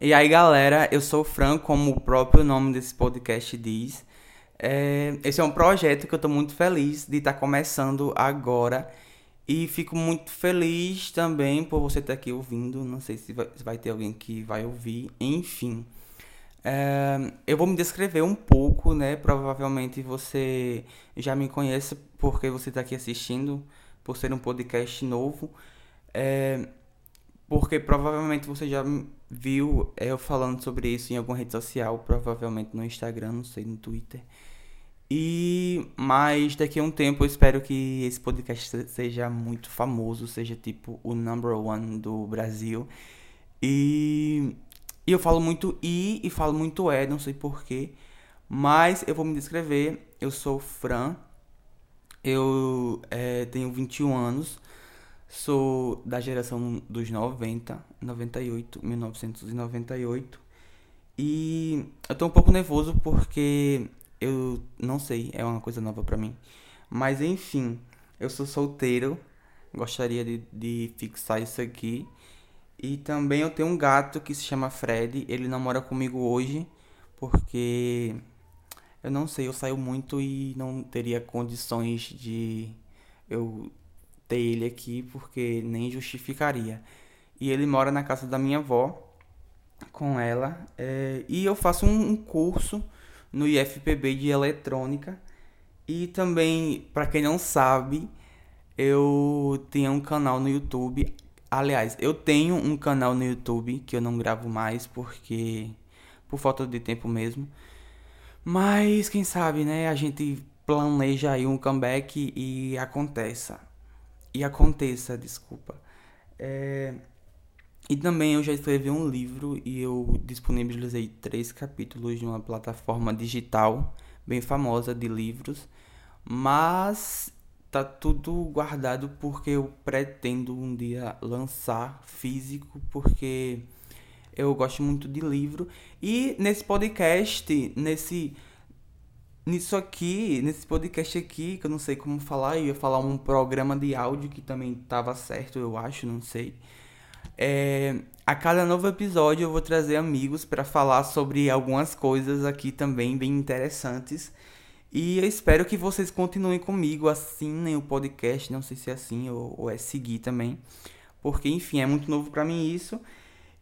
E aí, galera, eu sou o Fran, como o próprio nome desse podcast diz. É, esse é um projeto que eu estou muito feliz de estar tá começando agora. E fico muito feliz também por você estar aqui ouvindo. Não sei se vai, se vai ter alguém que vai ouvir. Enfim. É, eu vou me descrever um pouco, né? Provavelmente você já me conhece porque você está aqui assistindo, por ser um podcast novo. É, porque provavelmente você já viu eu falando sobre isso em alguma rede social, provavelmente no Instagram, não sei, no Twitter. E mas daqui a um tempo eu espero que esse podcast seja muito famoso, seja tipo o number one do Brasil. E, e eu falo muito i e falo muito é, não sei porquê. Mas eu vou me descrever. Eu sou Fran. Eu é, tenho 21 anos. Sou da geração dos 90, 98, 1998. E eu tô um pouco nervoso porque eu não sei, é uma coisa nova para mim. Mas enfim, eu sou solteiro, gostaria de, de fixar isso aqui. E também eu tenho um gato que se chama Fred, ele não mora comigo hoje porque eu não sei, eu saio muito e não teria condições de eu ter ele aqui porque nem justificaria. E ele mora na casa da minha avó com ela. É, e eu faço um, um, curso no IFPB de eletrônica. E também, para quem não sabe, eu tenho um canal no YouTube. Aliás, eu tenho um canal no YouTube que eu não gravo mais porque por falta de tempo mesmo. Mas quem sabe, né? A gente planeja aí um comeback e aconteça e aconteça, desculpa. É... E também eu já escrevi um livro e eu disponibilizei três capítulos de uma plataforma digital bem famosa de livros, mas tá tudo guardado porque eu pretendo um dia lançar físico porque eu gosto muito de livro e nesse podcast, nesse nisso aqui, nesse podcast aqui, que eu não sei como falar, eu ia falar um programa de áudio que também tava certo, eu acho, não sei. É, a cada novo episódio eu vou trazer amigos para falar sobre algumas coisas aqui também bem interessantes. E eu espero que vocês continuem comigo, assinem o podcast, não sei se é assim ou, ou é seguir também. Porque, enfim, é muito novo para mim isso.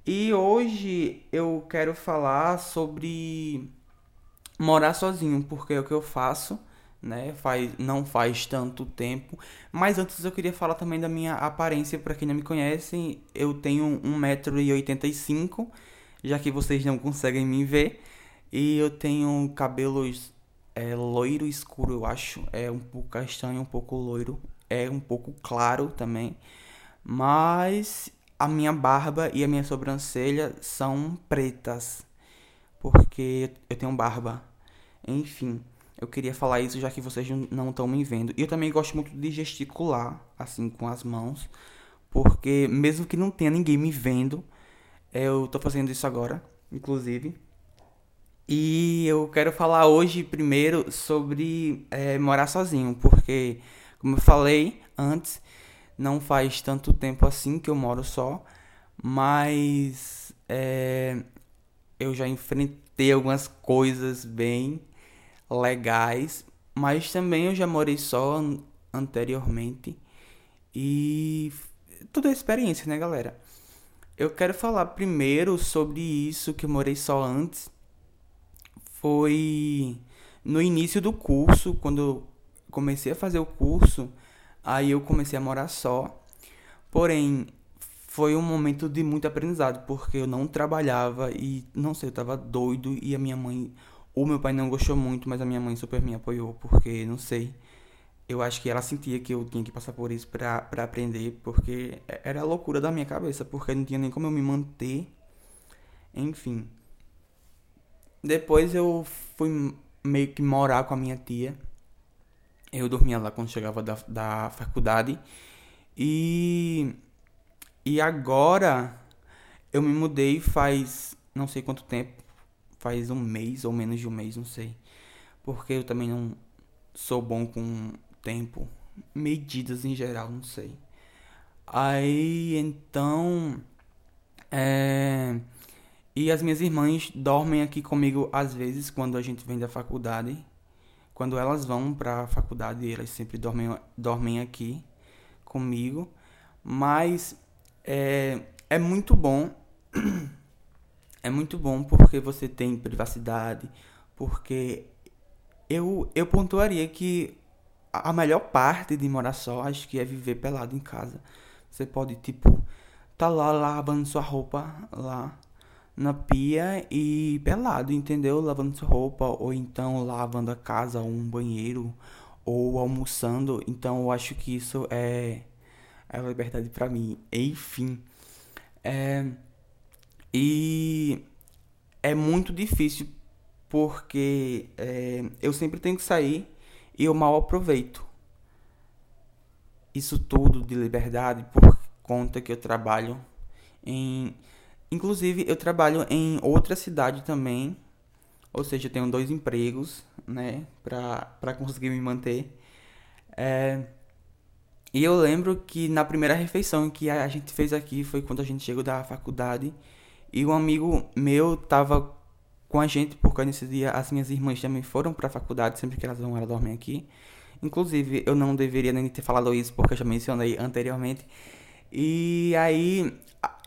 E hoje eu quero falar sobre morar sozinho, porque é o que eu faço, né? Faz, não faz tanto tempo. Mas antes eu queria falar também da minha aparência, para quem não me conhece, eu tenho 1,85m, já que vocês não conseguem me ver. E eu tenho cabelos é, loiro escuro, eu acho. É um pouco castanho, um pouco loiro. É um pouco claro também. Mas a minha barba e a minha sobrancelha são pretas porque eu tenho barba. Enfim, eu queria falar isso já que vocês não estão me vendo. E eu também gosto muito de gesticular, assim, com as mãos, porque mesmo que não tenha ninguém me vendo, eu tô fazendo isso agora, inclusive. E eu quero falar hoje primeiro sobre é, morar sozinho, porque, como eu falei antes, não faz tanto tempo assim que eu moro só, mas é, eu já enfrentei algumas coisas bem legais, mas também eu já morei só anteriormente e toda a experiência, né, galera? Eu quero falar primeiro sobre isso que eu morei só antes. Foi no início do curso, quando eu comecei a fazer o curso, aí eu comecei a morar só. Porém, foi um momento de muito aprendizado, porque eu não trabalhava e, não sei, eu tava doido e a minha mãe, o meu pai não gostou muito, mas a minha mãe super me apoiou, porque, não sei, eu acho que ela sentia que eu tinha que passar por isso pra, aprender, porque era a loucura da minha cabeça, porque não tinha nem como eu me manter, enfim. Depois eu fui meio que morar com a minha tia, eu dormia lá quando chegava da, da faculdade, e e agora eu me mudei faz não sei quanto tempo, faz um mês ou menos de um mês, não sei. Porque eu também não sou bom com tempo, medidas em geral, não sei. Aí então é, E as minhas irmãs dormem aqui comigo às vezes quando a gente vem da faculdade. Quando elas vão para a faculdade, elas sempre dormem, dormem aqui comigo. Mas é, é muito bom. É muito bom porque você tem privacidade. Porque eu, eu pontuaria que a melhor parte de morar só, acho que é viver pelado em casa. Você pode, tipo, tá lá lavando sua roupa lá na pia e pelado, entendeu? Lavando sua roupa, ou então lavando a casa, ou um banheiro, ou almoçando. Então eu acho que isso é, a liberdade para mim. Enfim. É, e é muito difícil porque é, eu sempre tenho que sair e eu mal aproveito isso tudo de liberdade por conta que eu trabalho em. Inclusive, eu trabalho em outra cidade também. Ou seja, eu tenho dois empregos, né? Pra, pra conseguir me manter. É, e eu lembro que na primeira refeição que a gente fez aqui foi quando a gente chegou da faculdade. E um amigo meu tava com a gente, porque nesse dia as minhas irmãs também foram pra faculdade, sempre que elas vão, elas dormem aqui. Inclusive, eu não deveria nem ter falado isso, porque eu já mencionei anteriormente. E aí,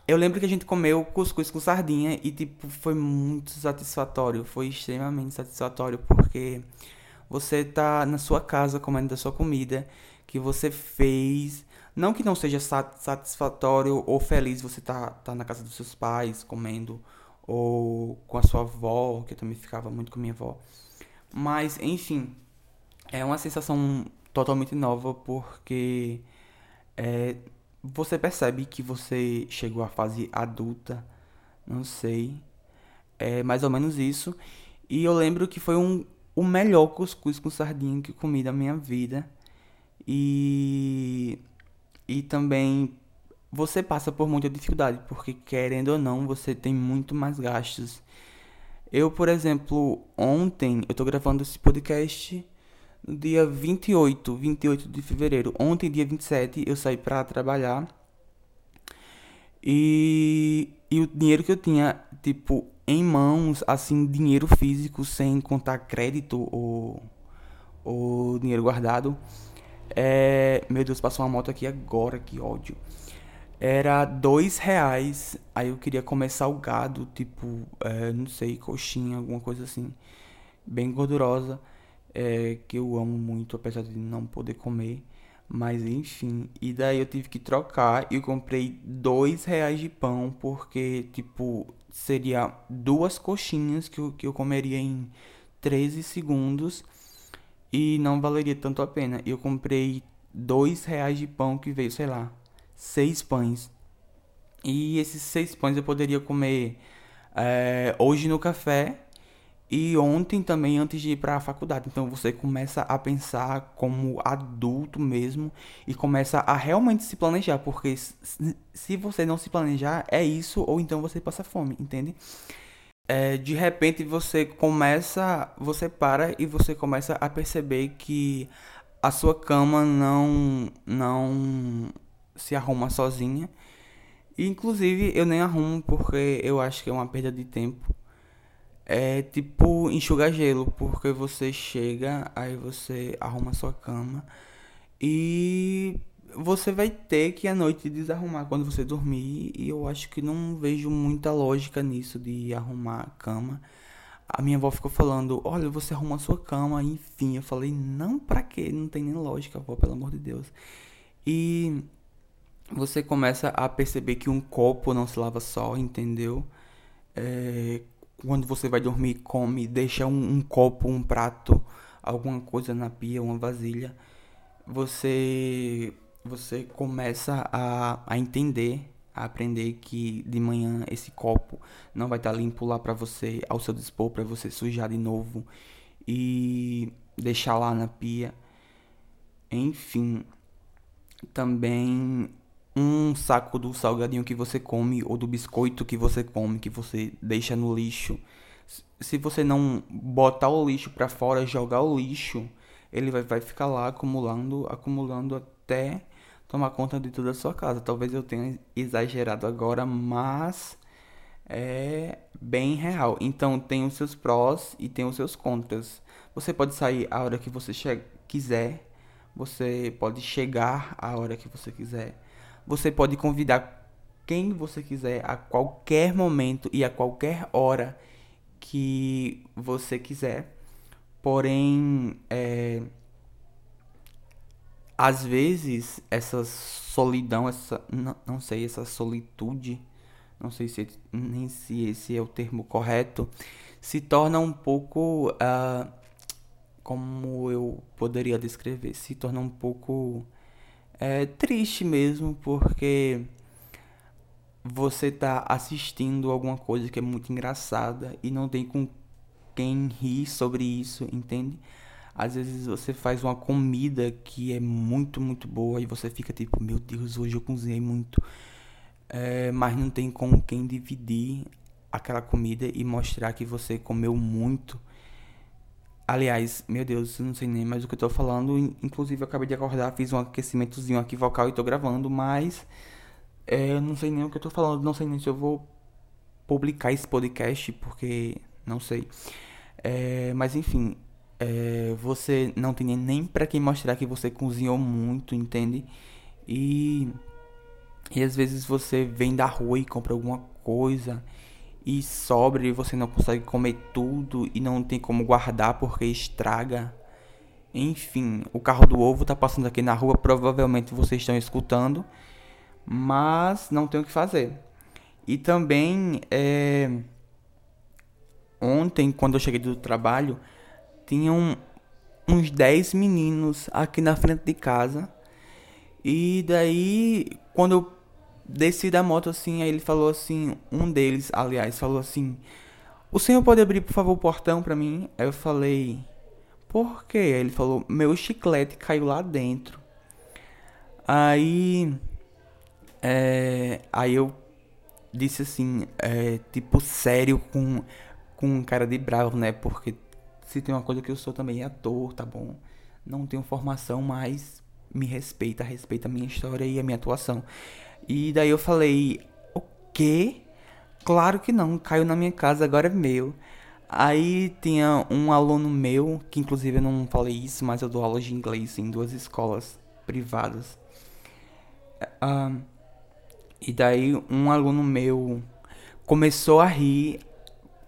eu lembro que a gente comeu cuscuz com sardinha e, tipo, foi muito satisfatório. Foi extremamente satisfatório, porque você tá na sua casa comendo da sua comida que você fez. Não que não seja satisfatório ou feliz você tá, tá na casa dos seus pais comendo, ou com a sua avó, que eu também ficava muito com minha avó. Mas, enfim, é uma sensação totalmente nova porque é, você percebe que você chegou à fase adulta, não sei, é mais ou menos isso. E eu lembro que foi um, o melhor cuscuz com sardinha que comi da minha vida. E, e também você passa por muita dificuldade, porque querendo ou não, você tem muito mais gastos. Eu, por exemplo, ontem, eu tô gravando esse podcast no dia 28, 28 de fevereiro. Ontem, dia 27, eu saí para trabalhar. E, e o dinheiro que eu tinha, tipo, em mãos, assim, dinheiro físico, sem contar crédito ou, ou dinheiro guardado. É, meu Deus, passou uma moto aqui agora, que ódio. Era dois reais. Aí eu queria comer salgado, tipo, é, não sei, coxinha, alguma coisa assim. Bem gordurosa é, que eu amo muito, apesar de não poder comer. Mas enfim, e daí eu tive que trocar e comprei dois reais de pão, porque, tipo, seria duas coxinhas que eu, que eu comeria em 13 segundos e não valeria tanto a pena. Eu comprei dois reais de pão que veio, sei lá, seis pães. E esses seis pães eu poderia comer é, hoje no café e ontem também, antes de ir para a faculdade. Então você começa a pensar como adulto mesmo e começa a realmente se planejar, porque se você não se planejar, é isso, ou então você passa fome, entende? É, de repente você começa, você para e você começa a perceber que a sua cama não, não se arruma sozinha. E, inclusive eu nem arrumo porque eu acho que é uma perda de tempo é tipo enxugar gelo, porque você chega, aí você arruma sua cama e você vai ter que à noite desarrumar quando você dormir. E eu acho que não vejo muita lógica nisso de arrumar a cama. A minha avó ficou falando: Olha, você arruma a sua cama, enfim. Eu falei: Não, pra quê? Não tem nem lógica, avó, pelo amor de Deus. E você começa a perceber que um copo não se lava só, entendeu? É, quando você vai dormir, come, deixa um, um, copo, um prato, alguma coisa na pia, uma vasilha, você você começa a, a entender, a aprender que de manhã esse copo não vai estar limpo lá para você, ao seu dispor, para você sujar de novo e deixar lá na pia. Enfim, também um saco do salgadinho que você come ou do biscoito que você come, que você deixa no lixo. Se você não botar o lixo para fora, jogar o lixo, ele vai, vai ficar lá acumulando, acumulando até tomar conta de toda a sua casa. Talvez eu tenha exagerado agora, mas é bem real. Então tem os seus prós e tem os seus contras. Você pode sair a hora que você quiser, você pode chegar a hora que você quiser. Você pode convidar quem você quiser a qualquer momento e a qualquer hora que você quiser. Porém, é, às vezes essa solidão, essa não, não sei, essa solitude, não sei se nem se esse é o termo correto, se torna um pouco uh, como eu poderia descrever, se torna um pouco é, triste mesmo, porque você tá assistindo alguma coisa que é muito engraçada e não tem com quem rir sobre isso, entende? Às vezes você faz uma comida que é muito, muito boa e você fica tipo, meu Deus, hoje eu cozinhei muito. É, mas não tem com quem dividir aquela comida e mostrar que você comeu muito. Aliás, meu Deus, eu não sei nem mais o que eu tô falando. Inclusive, eu acabei de acordar, fiz um aquecimentozinho aqui vocal e tô gravando, mas é, eu não sei nem o que eu tô falando. Não sei nem se eu vou publicar esse podcast, porque não sei. É, mas enfim, é, você não tem nem para quem mostrar que você cozinhou muito, entende? E, e às vezes você vem da rua e compra alguma coisa e sobra e você não consegue comer tudo e não tem como guardar porque estraga. Enfim, o carro do ovo tá passando aqui na rua, provavelmente vocês estão escutando, mas não tem o que fazer. E também é, ontem, quando eu cheguei do trabalho, tinham uns 10 meninos aqui na frente de casa. E daí, quando eu desci da moto assim, aí ele falou assim, um deles, aliás, falou assim: "O senhor pode abrir, por favor, o portão para mim?" Aí eu falei: "Por quê?" Aí ele falou: "Meu chiclete caiu lá dentro." Aí é, aí eu disse assim, é, tipo sério com com cara de bravo, né? Porque se tem uma coisa que eu sou também é ator, tá bom? Não tenho formação, mas me respeita, respeita a minha história e a minha atuação. E daí eu falei, o quê? Claro que não, caiu na minha casa, agora é meu. Aí tinha um aluno meu, que inclusive eu não falei isso, mas eu dou aula de inglês em duas escolas privadas. E daí um aluno meu começou a rir,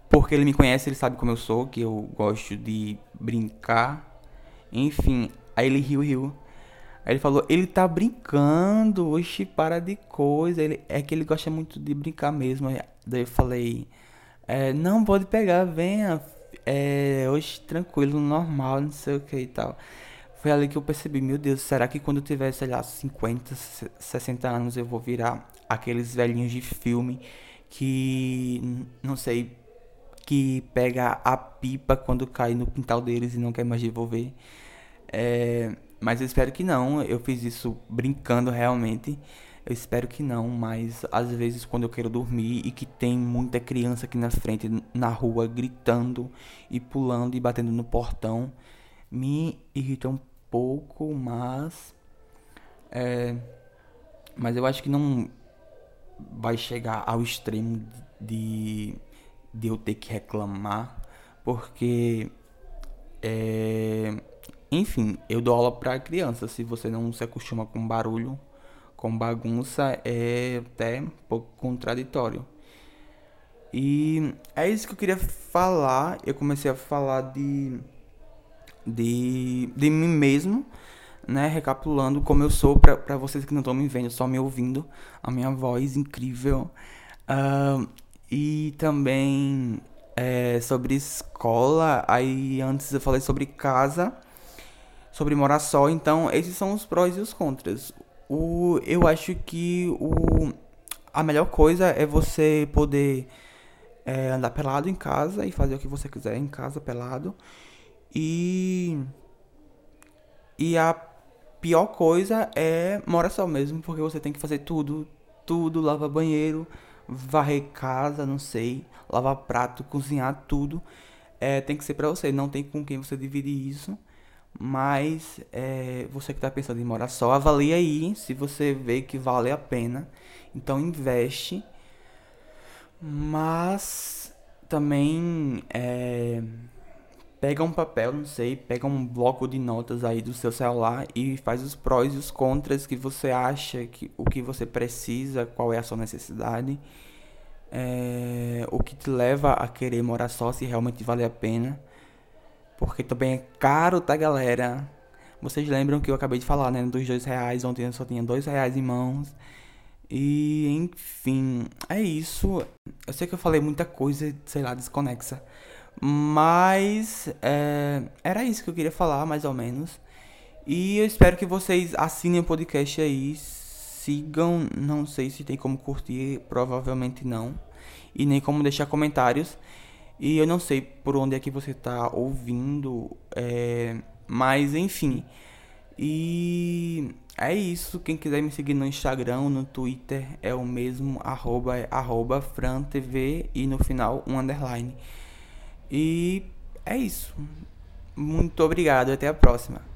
porque ele me conhece, ele sabe como eu sou, que eu gosto de brincar. Enfim, aí ele riu, riu. Aí ele falou, ele tá brincando, oxe, para de coisa. Ele, é que ele gosta muito de brincar mesmo. Daí eu falei, é, não, pode pegar, venha. É, hoje tranquilo, normal, não sei o que e tal. Foi ali que eu percebi, meu Deus, será que quando eu tiver, sei lá, 50, 60 anos eu vou virar aqueles velhinhos de filme que, não sei, que pega a pipa quando cai no quintal deles e não quer mais devolver. É, mas eu espero que não. Eu fiz isso brincando realmente. Eu espero que não, mas às vezes quando eu quero dormir e que tem muita criança aqui na frente, na rua, gritando e pulando e batendo no portão, me irrita um pouco, mas. É, mas eu acho que não vai chegar ao extremo de, de eu ter que reclamar, porque. É, enfim, eu dou aula para criança. Se você não se acostuma com barulho, com bagunça, é até um pouco contraditório. E é isso que eu queria falar. Eu comecei a falar de de, de mim mesmo, né? Recapitulando como eu sou para vocês que não estão me vendo, só me ouvindo, a minha voz incrível. Uh, e também é, sobre escola. Aí antes eu falei sobre casa sobre morar só. Então, esses são os prós e os contras. O, eu acho que o, a melhor coisa é você poder é, andar pelado em casa e fazer o que você quiser em casa pelado. E, e a pior coisa é morar só mesmo, porque você tem que fazer tudo, tudo, lavar banheiro, varrer casa, não sei, lavar prato, cozinhar, tudo. É, tem que ser pra você, não tem com quem você dividir isso. Mas é, você que está pensando em morar só, avalie aí se você vê que vale a pena. Então investe. Mas também é, pega um papel, não sei, pega um bloco de notas aí do seu celular e faz os prós e os contras que você acha, que, o que você precisa, qual é a sua necessidade, é, o que te leva a querer morar só, se realmente vale a pena. Porque também é caro, tá, galera? Vocês lembram que eu acabei de falar, né? Dos dois reais. Ontem eu só tinha dois reais em mãos. E, enfim, é isso. Eu sei que eu falei muita coisa, sei lá, desconexa. Mas é, era isso que eu queria falar, mais ou menos. E eu espero que vocês assinem o podcast aí, sigam. Não sei se tem como curtir, provavelmente não. E nem como deixar comentários. E eu não sei por onde é que você está ouvindo, é, mas enfim. E é isso. Quem quiser me seguir no Instagram, no Twitter, é o mesmo, arroba, é arroba FranTV e no final um underline. E é isso. Muito obrigado, até a próxima.